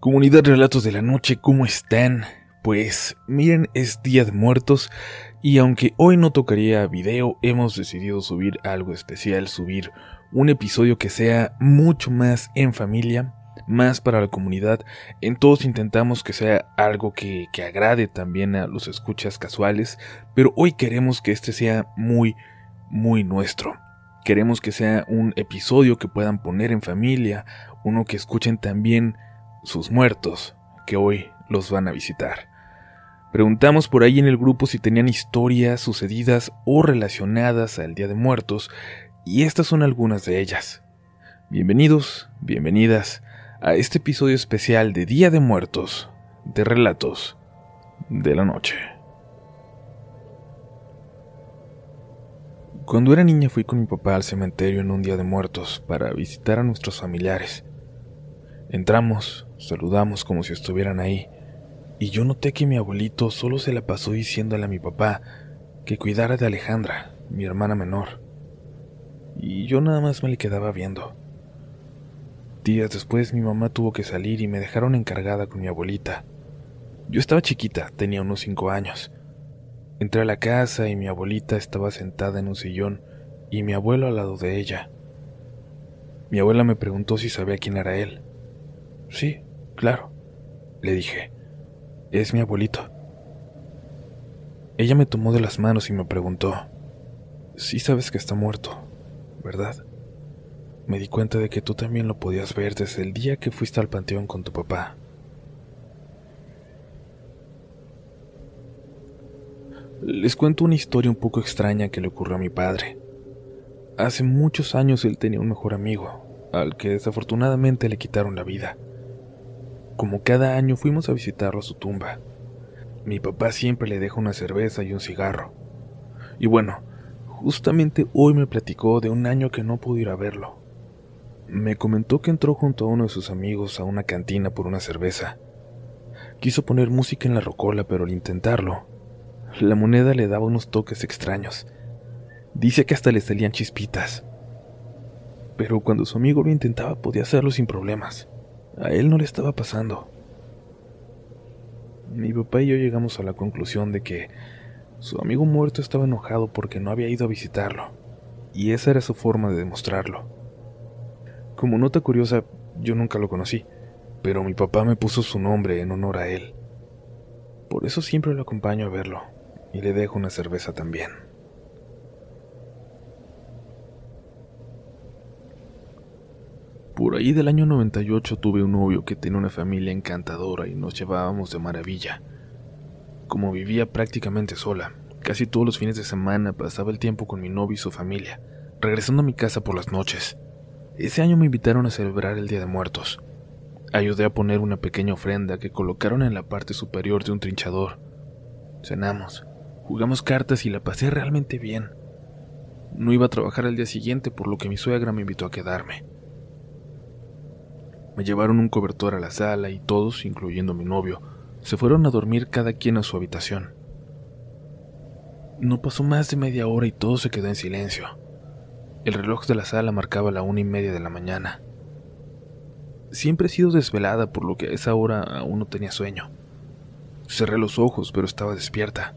Comunidad Relatos de la Noche, ¿cómo están? Pues miren, es Día de Muertos y aunque hoy no tocaría video, hemos decidido subir algo especial, subir un episodio que sea mucho más en familia, más para la comunidad. En todos intentamos que sea algo que, que agrade también a los escuchas casuales, pero hoy queremos que este sea muy, muy nuestro. Queremos que sea un episodio que puedan poner en familia, uno que escuchen también sus muertos, que hoy los van a visitar. Preguntamos por ahí en el grupo si tenían historias sucedidas o relacionadas al Día de Muertos, y estas son algunas de ellas. Bienvenidos, bienvenidas a este episodio especial de Día de Muertos, de Relatos de la Noche. Cuando era niña fui con mi papá al cementerio en un Día de Muertos para visitar a nuestros familiares. Entramos, saludamos como si estuvieran ahí, y yo noté que mi abuelito solo se la pasó diciéndole a mi papá que cuidara de Alejandra, mi hermana menor. Y yo nada más me le quedaba viendo. Días después mi mamá tuvo que salir y me dejaron encargada con mi abuelita. Yo estaba chiquita, tenía unos cinco años. Entré a la casa y mi abuelita estaba sentada en un sillón y mi abuelo al lado de ella. Mi abuela me preguntó si sabía quién era él. Sí, claro, le dije. Es mi abuelito. Ella me tomó de las manos y me preguntó, sí sabes que está muerto, ¿verdad? Me di cuenta de que tú también lo podías ver desde el día que fuiste al panteón con tu papá. Les cuento una historia un poco extraña que le ocurrió a mi padre. Hace muchos años él tenía un mejor amigo, al que desafortunadamente le quitaron la vida. Como cada año fuimos a visitarlo a su tumba. Mi papá siempre le deja una cerveza y un cigarro. Y bueno, justamente hoy me platicó de un año que no pudo ir a verlo. Me comentó que entró junto a uno de sus amigos a una cantina por una cerveza. Quiso poner música en la rocola, pero al intentarlo, la moneda le daba unos toques extraños. Dice que hasta le salían chispitas. Pero cuando su amigo lo intentaba podía hacerlo sin problemas. A él no le estaba pasando. Mi papá y yo llegamos a la conclusión de que su amigo muerto estaba enojado porque no había ido a visitarlo, y esa era su forma de demostrarlo. Como nota curiosa, yo nunca lo conocí, pero mi papá me puso su nombre en honor a él. Por eso siempre lo acompaño a verlo y le dejo una cerveza también. Por ahí del año 98 tuve un novio que tenía una familia encantadora y nos llevábamos de maravilla. Como vivía prácticamente sola, casi todos los fines de semana pasaba el tiempo con mi novio y su familia, regresando a mi casa por las noches. Ese año me invitaron a celebrar el Día de Muertos. Ayudé a poner una pequeña ofrenda que colocaron en la parte superior de un trinchador. Cenamos, Jugamos cartas y la pasé realmente bien. No iba a trabajar al día siguiente, por lo que mi suegra me invitó a quedarme. Me llevaron un cobertor a la sala y todos, incluyendo mi novio, se fueron a dormir cada quien a su habitación. No pasó más de media hora y todo se quedó en silencio. El reloj de la sala marcaba la una y media de la mañana. Siempre he sido desvelada, por lo que a esa hora aún no tenía sueño. Cerré los ojos, pero estaba despierta.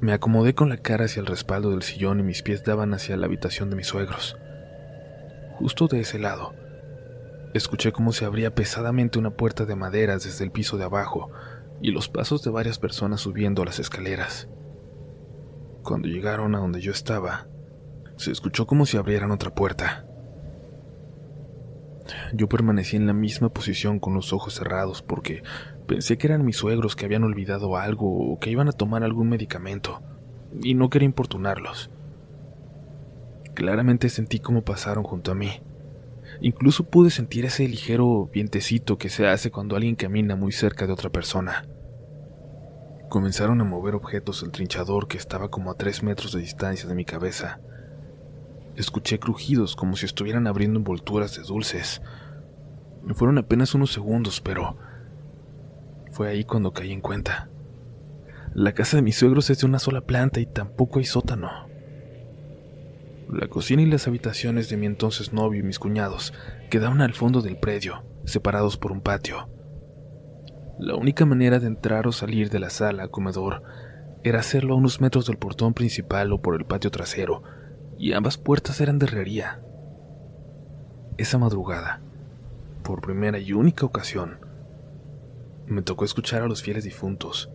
Me acomodé con la cara hacia el respaldo del sillón y mis pies daban hacia la habitación de mis suegros. Justo de ese lado, escuché cómo se abría pesadamente una puerta de madera desde el piso de abajo y los pasos de varias personas subiendo las escaleras. Cuando llegaron a donde yo estaba, se escuchó como si abrieran otra puerta. Yo permanecí en la misma posición con los ojos cerrados porque pensé que eran mis suegros que habían olvidado algo o que iban a tomar algún medicamento, y no quería importunarlos. Claramente sentí cómo pasaron junto a mí. Incluso pude sentir ese ligero vientecito que se hace cuando alguien camina muy cerca de otra persona. Comenzaron a mover objetos el trinchador que estaba como a tres metros de distancia de mi cabeza. Escuché crujidos como si estuvieran abriendo envolturas de dulces. Fueron apenas unos segundos, pero fue ahí cuando caí en cuenta. La casa de mis suegros es de una sola planta y tampoco hay sótano. La cocina y las habitaciones de mi entonces novio y mis cuñados quedaban al fondo del predio, separados por un patio. La única manera de entrar o salir de la sala comedor era hacerlo a unos metros del portón principal o por el patio trasero, y ambas puertas eran de herrería. Esa madrugada, por primera y única ocasión, me tocó escuchar a los fieles difuntos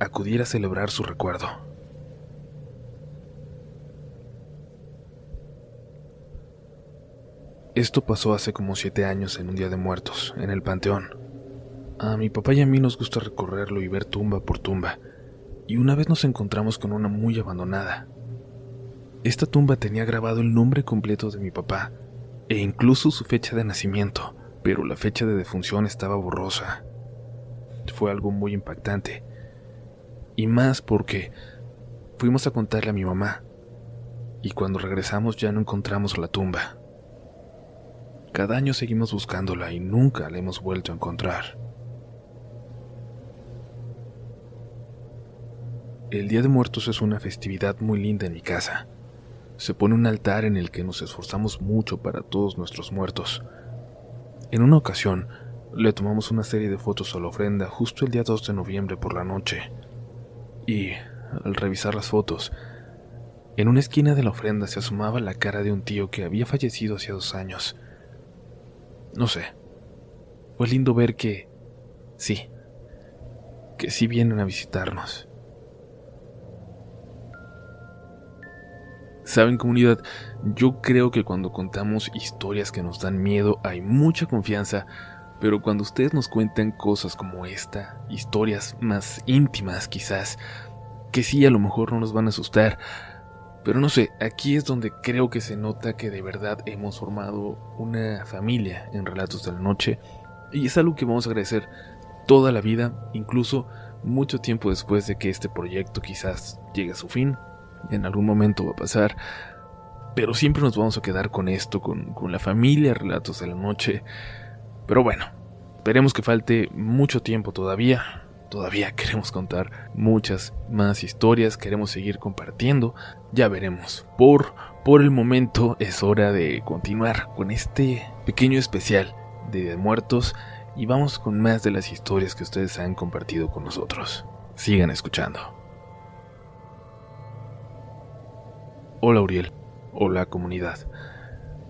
acudir a celebrar su recuerdo. Esto pasó hace como siete años en un día de muertos, en el Panteón. A mi papá y a mí nos gusta recorrerlo y ver tumba por tumba, y una vez nos encontramos con una muy abandonada. Esta tumba tenía grabado el nombre completo de mi papá, e incluso su fecha de nacimiento, pero la fecha de defunción estaba borrosa. Fue algo muy impactante, y más porque fuimos a contarle a mi mamá, y cuando regresamos ya no encontramos la tumba. Cada año seguimos buscándola y nunca la hemos vuelto a encontrar. El Día de Muertos es una festividad muy linda en mi casa. Se pone un altar en el que nos esforzamos mucho para todos nuestros muertos. En una ocasión, le tomamos una serie de fotos a la ofrenda justo el día 2 de noviembre por la noche. Y, al revisar las fotos, en una esquina de la ofrenda se asomaba la cara de un tío que había fallecido hace dos años. No sé, fue lindo ver que, sí, que sí vienen a visitarnos. Saben comunidad, yo creo que cuando contamos historias que nos dan miedo hay mucha confianza, pero cuando ustedes nos cuentan cosas como esta, historias más íntimas quizás, que sí a lo mejor no nos van a asustar, pero no sé, aquí es donde creo que se nota que de verdad hemos formado una familia en Relatos de la Noche, y es algo que vamos a agradecer toda la vida, incluso mucho tiempo después de que este proyecto quizás llegue a su fin, en algún momento va a pasar, pero siempre nos vamos a quedar con esto, con, la familia, relatos de la noche. Pero bueno, esperemos que falte mucho tiempo todavía. Todavía queremos contar muchas más historias, queremos seguir compartiendo, ya veremos. Por, por el momento es hora de continuar con este pequeño especial de muertos y vamos con más de las historias que ustedes han compartido con nosotros. Sigan escuchando. Hola Uriel, hola comunidad.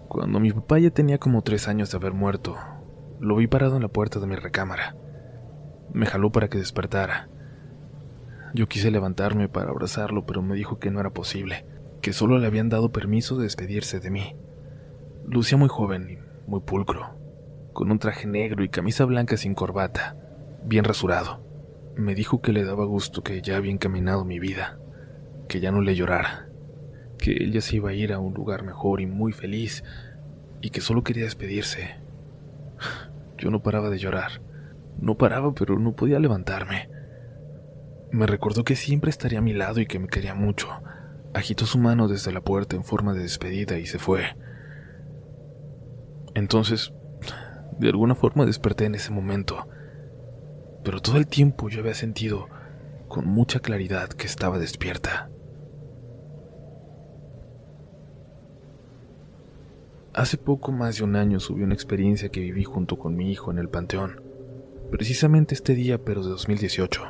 Cuando mi papá ya tenía como tres años de haber muerto, lo vi parado en la puerta de mi recámara. Me jaló para que despertara. Yo quise levantarme para abrazarlo, pero me dijo que no era posible, que solo le habían dado permiso de despedirse de mí. Lucía muy joven y muy pulcro, con un traje negro y camisa blanca sin corbata, bien rasurado. Me dijo que le daba gusto que ya había encaminado mi vida, que ya no le llorara que ella se iba a ir a un lugar mejor y muy feliz, y que solo quería despedirse. Yo no paraba de llorar. No paraba, pero no podía levantarme. Me recordó que siempre estaría a mi lado y que me quería mucho. Agitó su mano desde la puerta en forma de despedida y se fue. Entonces, de alguna forma desperté en ese momento, pero todo el tiempo yo había sentido con mucha claridad que estaba despierta. Hace poco más de un año subí una experiencia que viví junto con mi hijo en el Panteón, precisamente este día pero de 2018.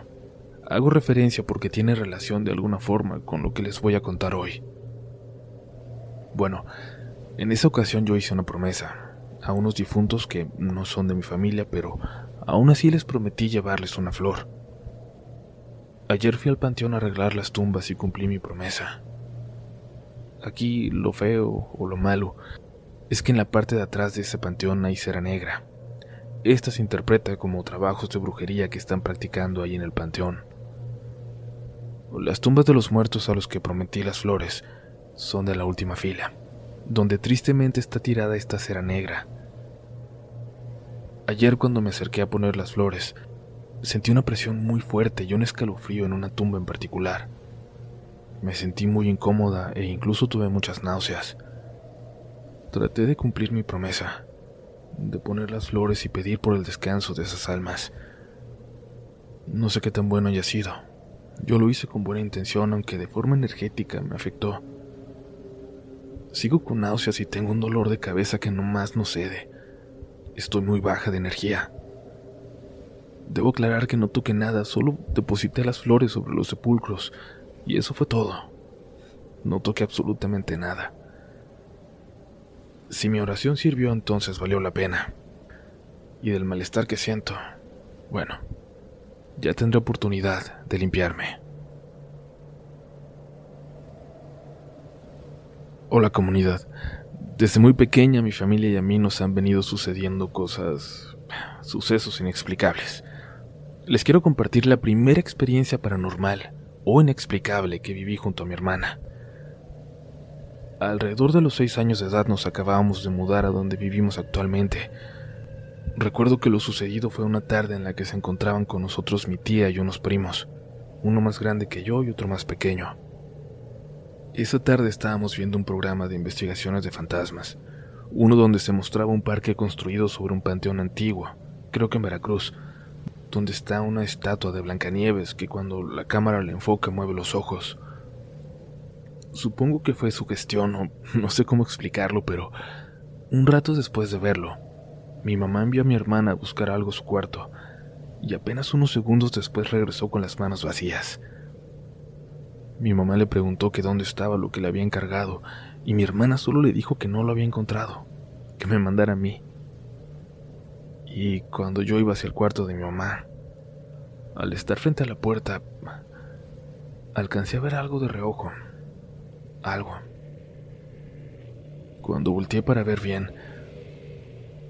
Hago referencia porque tiene relación de alguna forma con lo que les voy a contar hoy. Bueno, en esa ocasión yo hice una promesa a unos difuntos que no son de mi familia, pero aún así les prometí llevarles una flor. Ayer fui al panteón a arreglar las tumbas y cumplí mi promesa. Aquí lo feo o lo malo es que en la parte de atrás de ese panteón hay cera negra. Esta se interpreta como trabajos de brujería que están practicando ahí en el panteón. Las tumbas de los muertos a los que prometí las flores son de la última fila, donde tristemente está tirada esta cera negra. Ayer cuando me acerqué a poner las flores, sentí una presión muy fuerte y un escalofrío en una tumba en particular. Me sentí muy incómoda e incluso tuve muchas náuseas. Traté de cumplir mi promesa, de poner las flores y pedir por el descanso de esas almas. No sé qué tan bueno haya sido. Yo lo hice con buena intención, aunque de forma energética me afectó. Sigo con náuseas y tengo un dolor de cabeza que no más no cede. estoy muy baja de energía. Debo aclarar que no toqué nada, solo deposité las flores sobre los sepulcros, y eso fue todo. No toqué absolutamente nada. Si mi oración sirvió, entonces valió la pena. Y del malestar que siento, bueno, ya tendré oportunidad de limpiarme. Hola comunidad. Desde muy pequeña mi familia y a mí nos han venido sucediendo cosas, sucesos inexplicables. Les quiero compartir la primera experiencia paranormal o inexplicable que viví junto a mi hermana. Alrededor de los seis años de edad nos acabábamos de mudar a donde vivimos actualmente. Recuerdo que lo sucedido fue una tarde en la que se encontraban con nosotros mi tía y unos primos, uno más grande que yo y otro más pequeño. Esa tarde estábamos viendo un programa de investigaciones de fantasmas, uno donde se mostraba un parque construido sobre un panteón antiguo, creo que en Veracruz, donde está una estatua de Blancanieves que cuando la cámara la enfoca mueve los ojos. Supongo que fue su gestión, o no sé cómo explicarlo, pero un rato después de verlo, mi mamá envió a mi hermana a buscar algo a su cuarto, y apenas unos segundos después regresó con las manos vacías. Mi mamá le preguntó que dónde estaba lo que le había encargado y mi hermana solo le dijo que no lo había encontrado, que me mandara a mí. Y cuando yo iba hacia el cuarto de mi mamá, al estar frente a la puerta, alcancé a ver algo de reojo. Algo. Cuando volteé para ver bien,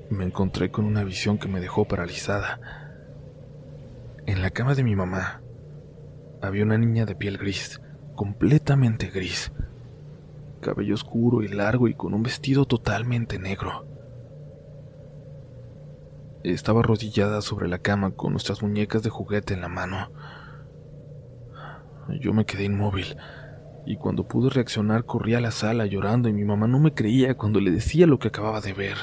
me encontré con una visión que me dejó paralizada. En la cama de mi mamá había una niña de piel gris, completamente gris, cabello oscuro y largo y con un vestido totalmente negro. Estaba arrodillada sobre la cama con nuestras muñecas de juguete en la mano. Yo me quedé inmóvil y cuando pude reaccionar corrí a la sala llorando y mi mamá no me creía cuando le decía lo que acababa de ver.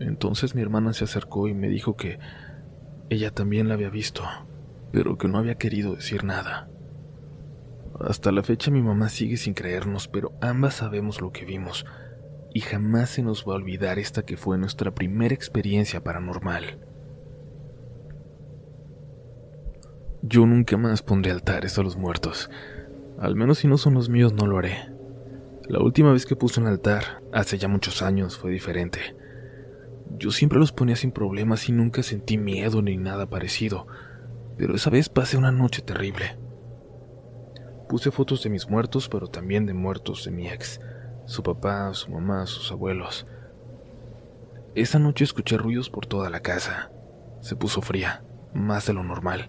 Entonces mi hermana se acercó y me dijo que ella también la había visto, pero que no había querido decir nada. Hasta la fecha mi mamá sigue sin creernos, pero ambas sabemos lo que vimos, y jamás se nos va a olvidar esta que fue nuestra primera experiencia paranormal. Yo nunca más pondré altares a los muertos, al menos si no son los míos no lo haré. La última vez que puse un altar, hace ya muchos años, fue diferente. Yo siempre los ponía sin problemas y nunca sentí miedo ni nada parecido, pero esa vez pasé una noche terrible. Puse fotos de mis muertos, pero también de muertos de mi ex, su papá, su mamá, sus abuelos. Esa noche escuché ruidos por toda la casa. Se puso fría, más de lo normal.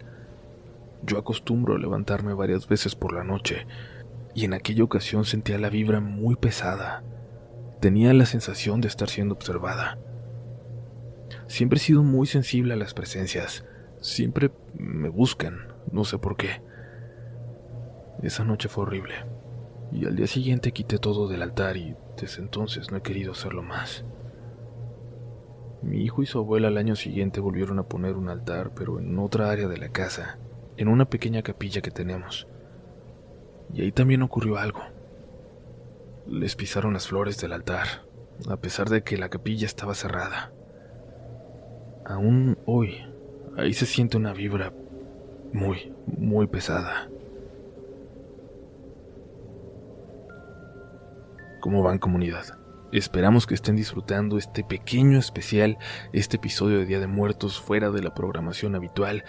Yo acostumbro a levantarme varias veces por la noche, y en aquella ocasión sentía la vibra muy pesada. Tenía la sensación de estar siendo observada. Siempre he sido muy sensible a las presencias. Siempre me buscan, no sé por qué. Esa noche fue horrible, y al día siguiente quité todo del altar y desde entonces no he querido hacerlo más. Mi hijo y su abuela al año siguiente volvieron a poner un altar, pero en otra área de la casa, en una pequeña capilla que tenemos. Y ahí también ocurrió algo. Les pisaron las flores del altar, a pesar de que la capilla estaba cerrada. Aún hoy, ahí se siente una vibra muy, muy pesada. ¿Cómo van comunidad? Esperamos que estén disfrutando este pequeño especial, este episodio de Día de Muertos fuera de la programación habitual.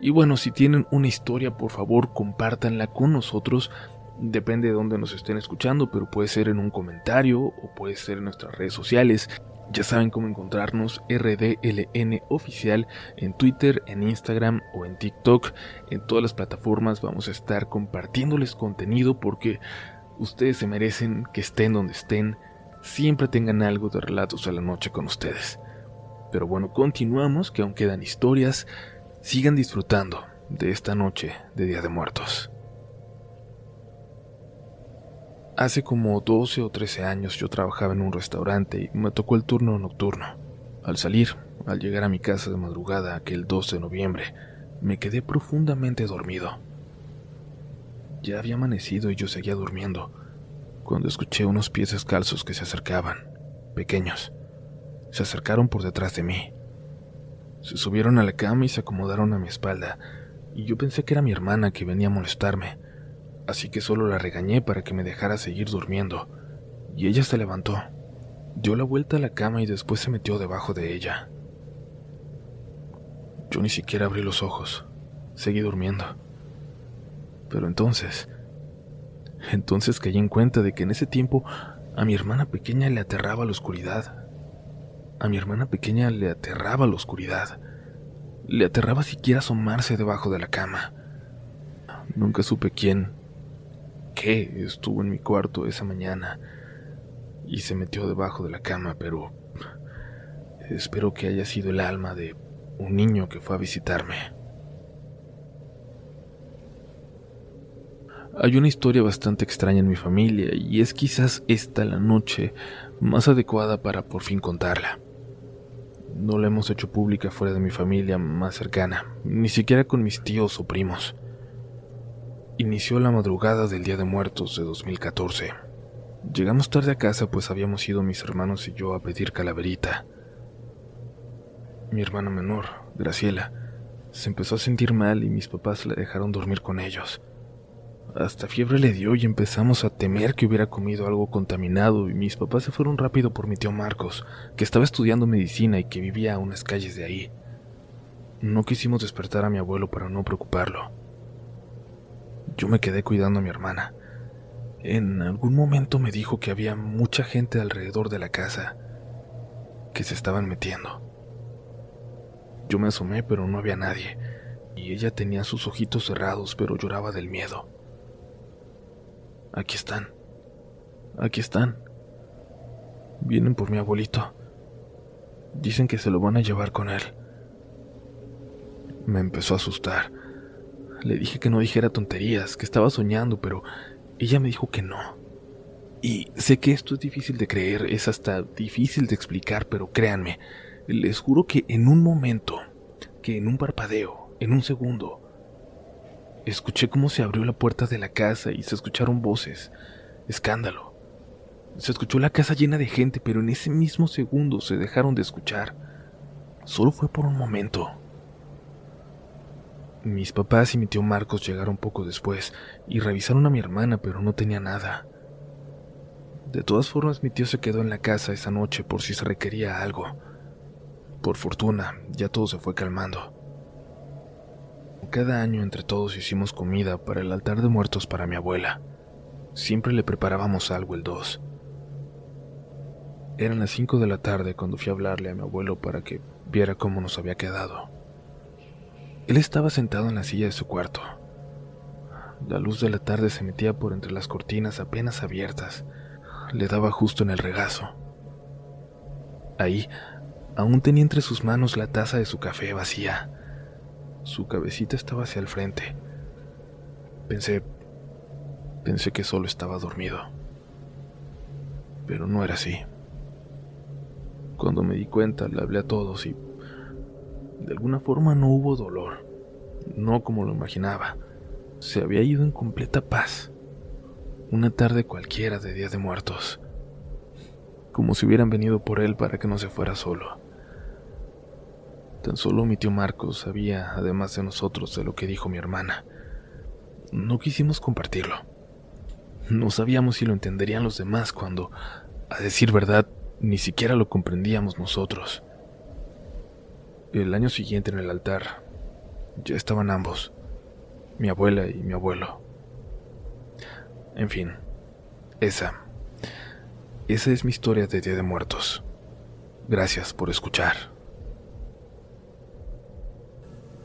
Y bueno, si tienen una historia, por favor, compártanla con nosotros. Depende de dónde nos estén escuchando, pero puede ser en un comentario o puede ser en nuestras redes sociales. Ya saben cómo encontrarnos RDLN oficial en Twitter, en Instagram o en TikTok. En todas las plataformas vamos a estar compartiéndoles contenido porque Ustedes se merecen que estén donde estén, siempre tengan algo de relatos a la noche con ustedes. Pero bueno, continuamos, que aún quedan historias, sigan disfrutando de esta noche de Día de Muertos. Hace como 12 o 13 años yo trabajaba en un restaurante y me tocó el turno nocturno. Al salir, al llegar a mi casa de madrugada aquel 12 de noviembre, me quedé profundamente dormido. Ya había amanecido y yo seguía durmiendo, cuando escuché unos pies descalzos que se acercaban, pequeños. se acercaron por detrás de mí. Se subieron a la cama y se acomodaron a mi espalda, y yo pensé que era mi hermana que venía a molestarme, así que solo la regañé para que me dejara seguir durmiendo, y ella se levantó, dio la vuelta a la cama y después se metió debajo de ella. Yo ni siquiera abrí los ojos, seguí durmiendo. Pero entonces, entonces caí en cuenta de que en ese tiempo a mi hermana pequeña le aterraba la oscuridad. A mi hermana pequeña le aterraba la oscuridad. Le aterraba siquiera asomarse debajo de la cama. Nunca supe quién, qué estuvo en mi cuarto esa mañana y se metió debajo de la cama, pero espero que haya sido el alma de un niño que fue a visitarme. Hay una historia bastante extraña en mi familia y es quizás esta la noche más adecuada para por fin contarla. No la hemos hecho pública fuera de mi familia más cercana, ni siquiera con mis tíos o primos. Inició la madrugada del Día de Muertos de 2014. Llegamos tarde a casa pues habíamos ido mis hermanos y yo a pedir calaverita. Mi hermana menor, Graciela, se empezó a sentir mal y mis papás la dejaron dormir con ellos. Hasta fiebre le dio y empezamos a temer que hubiera comido algo contaminado y mis papás se fueron rápido por mi tío Marcos, que estaba estudiando medicina y que vivía a unas calles de ahí. No quisimos despertar a mi abuelo para no preocuparlo. Yo me quedé cuidando a mi hermana. En algún momento me dijo que había mucha gente alrededor de la casa, que se estaban metiendo. Yo me asomé pero no había nadie, y ella tenía sus ojitos cerrados pero lloraba del miedo. Aquí están. Aquí están. Vienen por mi abuelito. Dicen que se lo van a llevar con él. Me empezó a asustar. Le dije que no dijera tonterías, que estaba soñando, pero ella me dijo que no. Y sé que esto es difícil de creer, es hasta difícil de explicar, pero créanme, les juro que en un momento, que en un parpadeo, en un segundo, Escuché cómo se abrió la puerta de la casa y se escucharon voces. Escándalo. Se escuchó la casa llena de gente, pero en ese mismo segundo se dejaron de escuchar. Solo fue por un momento. Mis papás y mi tío Marcos llegaron poco después y revisaron a mi hermana, pero no tenía nada. De todas formas, mi tío se quedó en la casa esa noche por si se requería algo. Por fortuna, ya todo se fue calmando. Cada año entre todos hicimos comida para el altar de muertos para mi abuela. Siempre le preparábamos algo el 2. Eran las 5 de la tarde cuando fui a hablarle a mi abuelo para que viera cómo nos había quedado. Él estaba sentado en la silla de su cuarto. La luz de la tarde se metía por entre las cortinas apenas abiertas. Le daba justo en el regazo. Ahí, aún tenía entre sus manos la taza de su café vacía. Su cabecita estaba hacia el frente. Pensé, pensé que solo estaba dormido. Pero no era así. Cuando me di cuenta, le hablé a todos y de alguna forma no hubo dolor, no como lo imaginaba. Se había ido en completa paz. Una tarde cualquiera de Día de Muertos. Como si hubieran venido por él para que no se fuera solo. Tan solo mi tío Marcos sabía, además de nosotros, de lo que dijo mi hermana. No quisimos compartirlo. No sabíamos si lo entenderían los demás cuando, a decir verdad, ni siquiera lo comprendíamos nosotros. El año siguiente en el altar ya estaban ambos, mi abuela y mi abuelo. En fin, esa, esa es mi historia de Día de Muertos. Gracias por escuchar.